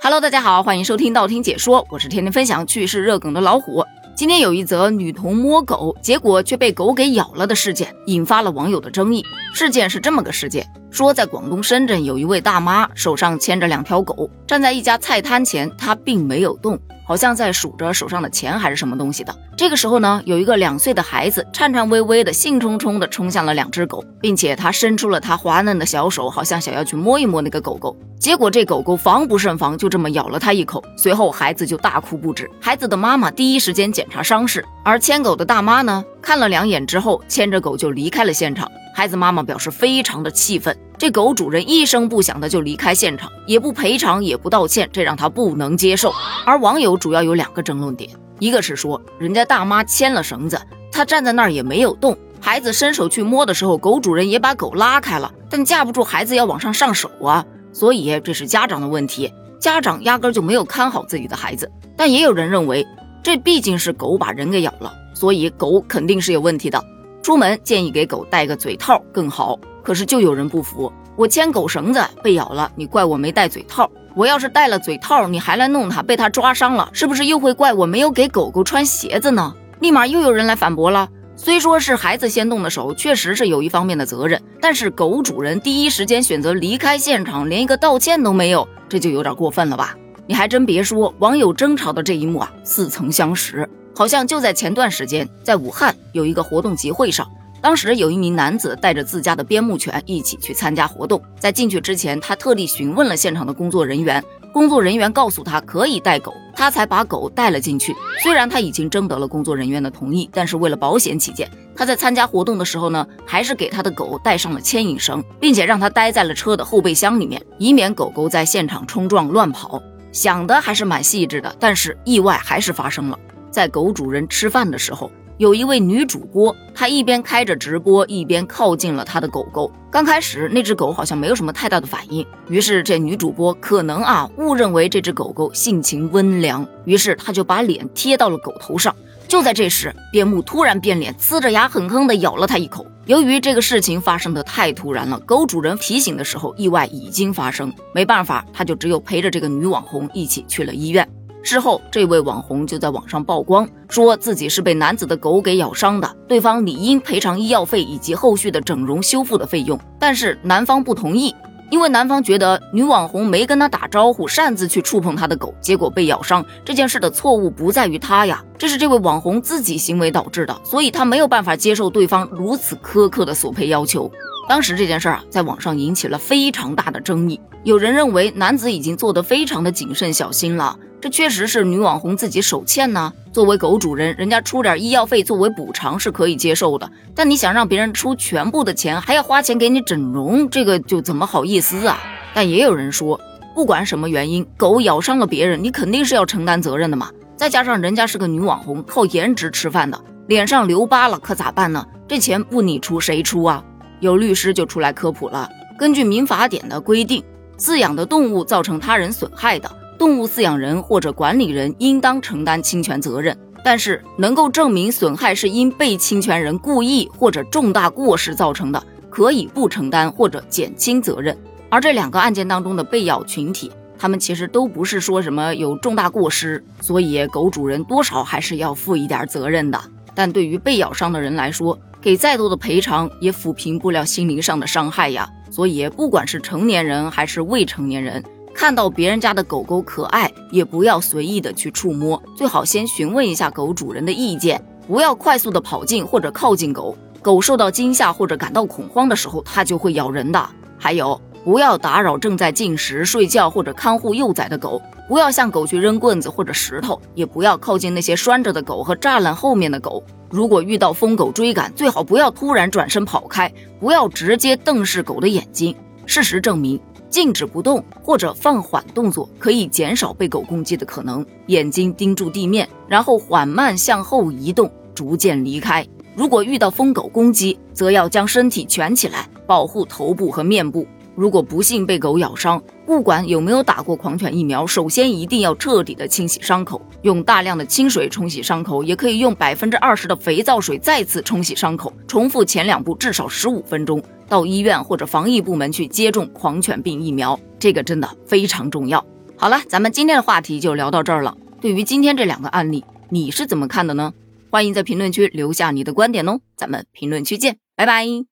Hello，大家好，欢迎收听道听解说，我是天天分享趣事热梗的老虎。今天有一则女童摸狗，结果却被狗给咬了的事件，引发了网友的争议。事件是这么个事件：说在广东深圳有一位大妈手上牵着两条狗，站在一家菜摊前，她并没有动。好像在数着手上的钱还是什么东西的。这个时候呢，有一个两岁的孩子颤颤巍巍的、兴冲冲的冲向了两只狗，并且他伸出了他滑嫩的小手，好像想要去摸一摸那个狗狗。结果这狗狗防不胜防，就这么咬了他一口。随后孩子就大哭不止。孩子的妈妈第一时间检查伤势，而牵狗的大妈呢，看了两眼之后，牵着狗就离开了现场。孩子妈妈表示非常的气愤，这狗主人一声不响的就离开现场，也不赔偿，也不道歉，这让他不能接受。而网友主要有两个争论点，一个是说人家大妈牵了绳子，她站在那儿也没有动，孩子伸手去摸的时候，狗主人也把狗拉开了，但架不住孩子要往上上手啊，所以这是家长的问题，家长压根就没有看好自己的孩子。但也有人认为，这毕竟是狗把人给咬了，所以狗肯定是有问题的。出门建议给狗戴个嘴套更好，可是就有人不服。我牵狗绳子被咬了，你怪我没戴嘴套。我要是戴了嘴套，你还来弄它，被它抓伤了，是不是又会怪我没有给狗狗穿鞋子呢？立马又有人来反驳了。虽说是孩子先动的手，确实是有一方面的责任，但是狗主人第一时间选择离开现场，连一个道歉都没有，这就有点过分了吧？你还真别说，网友争吵的这一幕啊，似曾相识。好像就在前段时间，在武汉有一个活动集会上，当时有一名男子带着自家的边牧犬一起去参加活动。在进去之前，他特地询问了现场的工作人员，工作人员告诉他可以带狗，他才把狗带了进去。虽然他已经征得了工作人员的同意，但是为了保险起见，他在参加活动的时候呢，还是给他的狗带上了牵引绳，并且让他待在了车的后备箱里面，以免狗狗在现场冲撞乱跑。想的还是蛮细致的，但是意外还是发生了。在狗主人吃饭的时候，有一位女主播，她一边开着直播，一边靠近了她的狗狗。刚开始，那只狗好像没有什么太大的反应，于是这女主播可能啊误认为这只狗狗性情温良，于是她就把脸贴到了狗头上。就在这时，边牧突然变脸，呲着牙狠狠地咬了它一口。由于这个事情发生的太突然了，狗主人提醒的时候，意外已经发生，没办法，他就只有陪着这个女网红一起去了医院。之后，这位网红就在网上曝光，说自己是被男子的狗给咬伤的，对方理应赔偿医药费以及后续的整容修复的费用。但是男方不同意，因为男方觉得女网红没跟他打招呼，擅自去触碰他的狗，结果被咬伤，这件事的错误不在于他呀，这是这位网红自己行为导致的，所以他没有办法接受对方如此苛刻的索赔要求。当时这件事儿啊，在网上引起了非常大的争议，有人认为男子已经做得非常的谨慎小心了。这确实是女网红自己手欠呢。作为狗主人，人家出点医药费作为补偿是可以接受的。但你想让别人出全部的钱，还要花钱给你整容，这个就怎么好意思啊？但也有人说，不管什么原因，狗咬伤了别人，你肯定是要承担责任的嘛。再加上人家是个女网红，靠颜值吃饭的，脸上留疤了可咋办呢？这钱不你出谁出啊？有律师就出来科普了。根据民法典的规定，饲养的动物造成他人损害的。动物饲养人或者管理人应当承担侵权责任，但是能够证明损害是因被侵权人故意或者重大过失造成的，可以不承担或者减轻责任。而这两个案件当中的被咬群体，他们其实都不是说什么有重大过失，所以狗主人多少还是要负一点责任的。但对于被咬伤的人来说，给再多的赔偿也抚平不了心灵上的伤害呀。所以不管是成年人还是未成年人。看到别人家的狗狗可爱，也不要随意的去触摸，最好先询问一下狗主人的意见，不要快速的跑近或者靠近狗。狗受到惊吓或者感到恐慌的时候，它就会咬人的。还有，不要打扰正在进食、睡觉或者看护幼崽的狗，不要向狗去扔棍子或者石头，也不要靠近那些拴着的狗和栅栏后面的狗。如果遇到疯狗追赶，最好不要突然转身跑开，不要直接瞪视狗的眼睛。事实证明。静止不动或者放缓动作，可以减少被狗攻击的可能。眼睛盯住地面，然后缓慢向后移动，逐渐离开。如果遇到疯狗攻击，则要将身体蜷起来，保护头部和面部。如果不幸被狗咬伤，不管有没有打过狂犬疫苗，首先一定要彻底的清洗伤口，用大量的清水冲洗伤口，也可以用百分之二十的肥皂水再次冲洗伤口，重复前两步至少十五分钟。到医院或者防疫部门去接种狂犬病疫苗，这个真的非常重要。好了，咱们今天的话题就聊到这儿了。对于今天这两个案例，你是怎么看的呢？欢迎在评论区留下你的观点哦，咱们评论区见，拜拜。